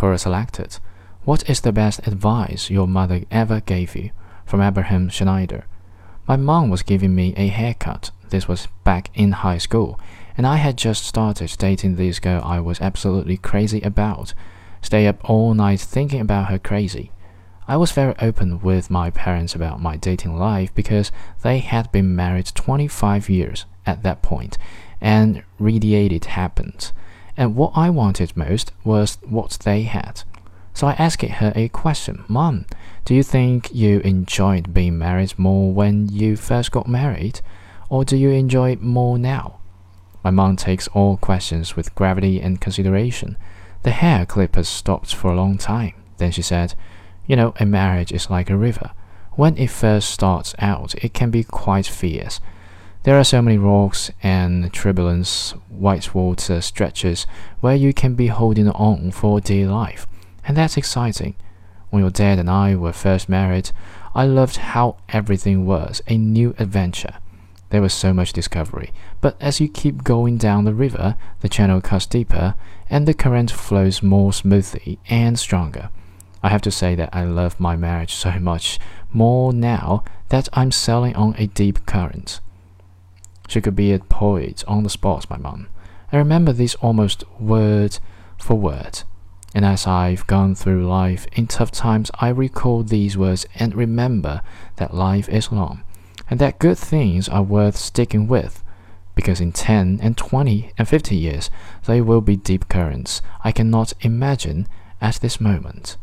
Quora selected. What is the best advice your mother ever gave you? From Abraham Schneider. My mom was giving me a haircut. This was back in high school, and I had just started dating this girl I was absolutely crazy about. Stay up all night thinking about her crazy. I was very open with my parents about my dating life because they had been married 25 years at that point, and radiated happened. And what I wanted most was what they had. So I asked her a question Mom, do you think you enjoyed being married more when you first got married? Or do you enjoy it more now? My mom takes all questions with gravity and consideration. The hair clippers stopped for a long time. Then she said, You know, a marriage is like a river. When it first starts out, it can be quite fierce. There are so many rocks and turbulence, white water stretches where you can be holding on for dear life, and that's exciting. When your dad and I were first married, I loved how everything was a new adventure. There was so much discovery, but as you keep going down the river, the channel cuts deeper and the current flows more smoothly and stronger. I have to say that I love my marriage so much more now that I'm sailing on a deep current. She could be a poet on the spot, my mum. I remember this almost word for word. And as I've gone through life in tough times, I recall these words and remember that life is long and that good things are worth sticking with. Because in 10 and 20 and 50 years, they will be deep currents I cannot imagine at this moment.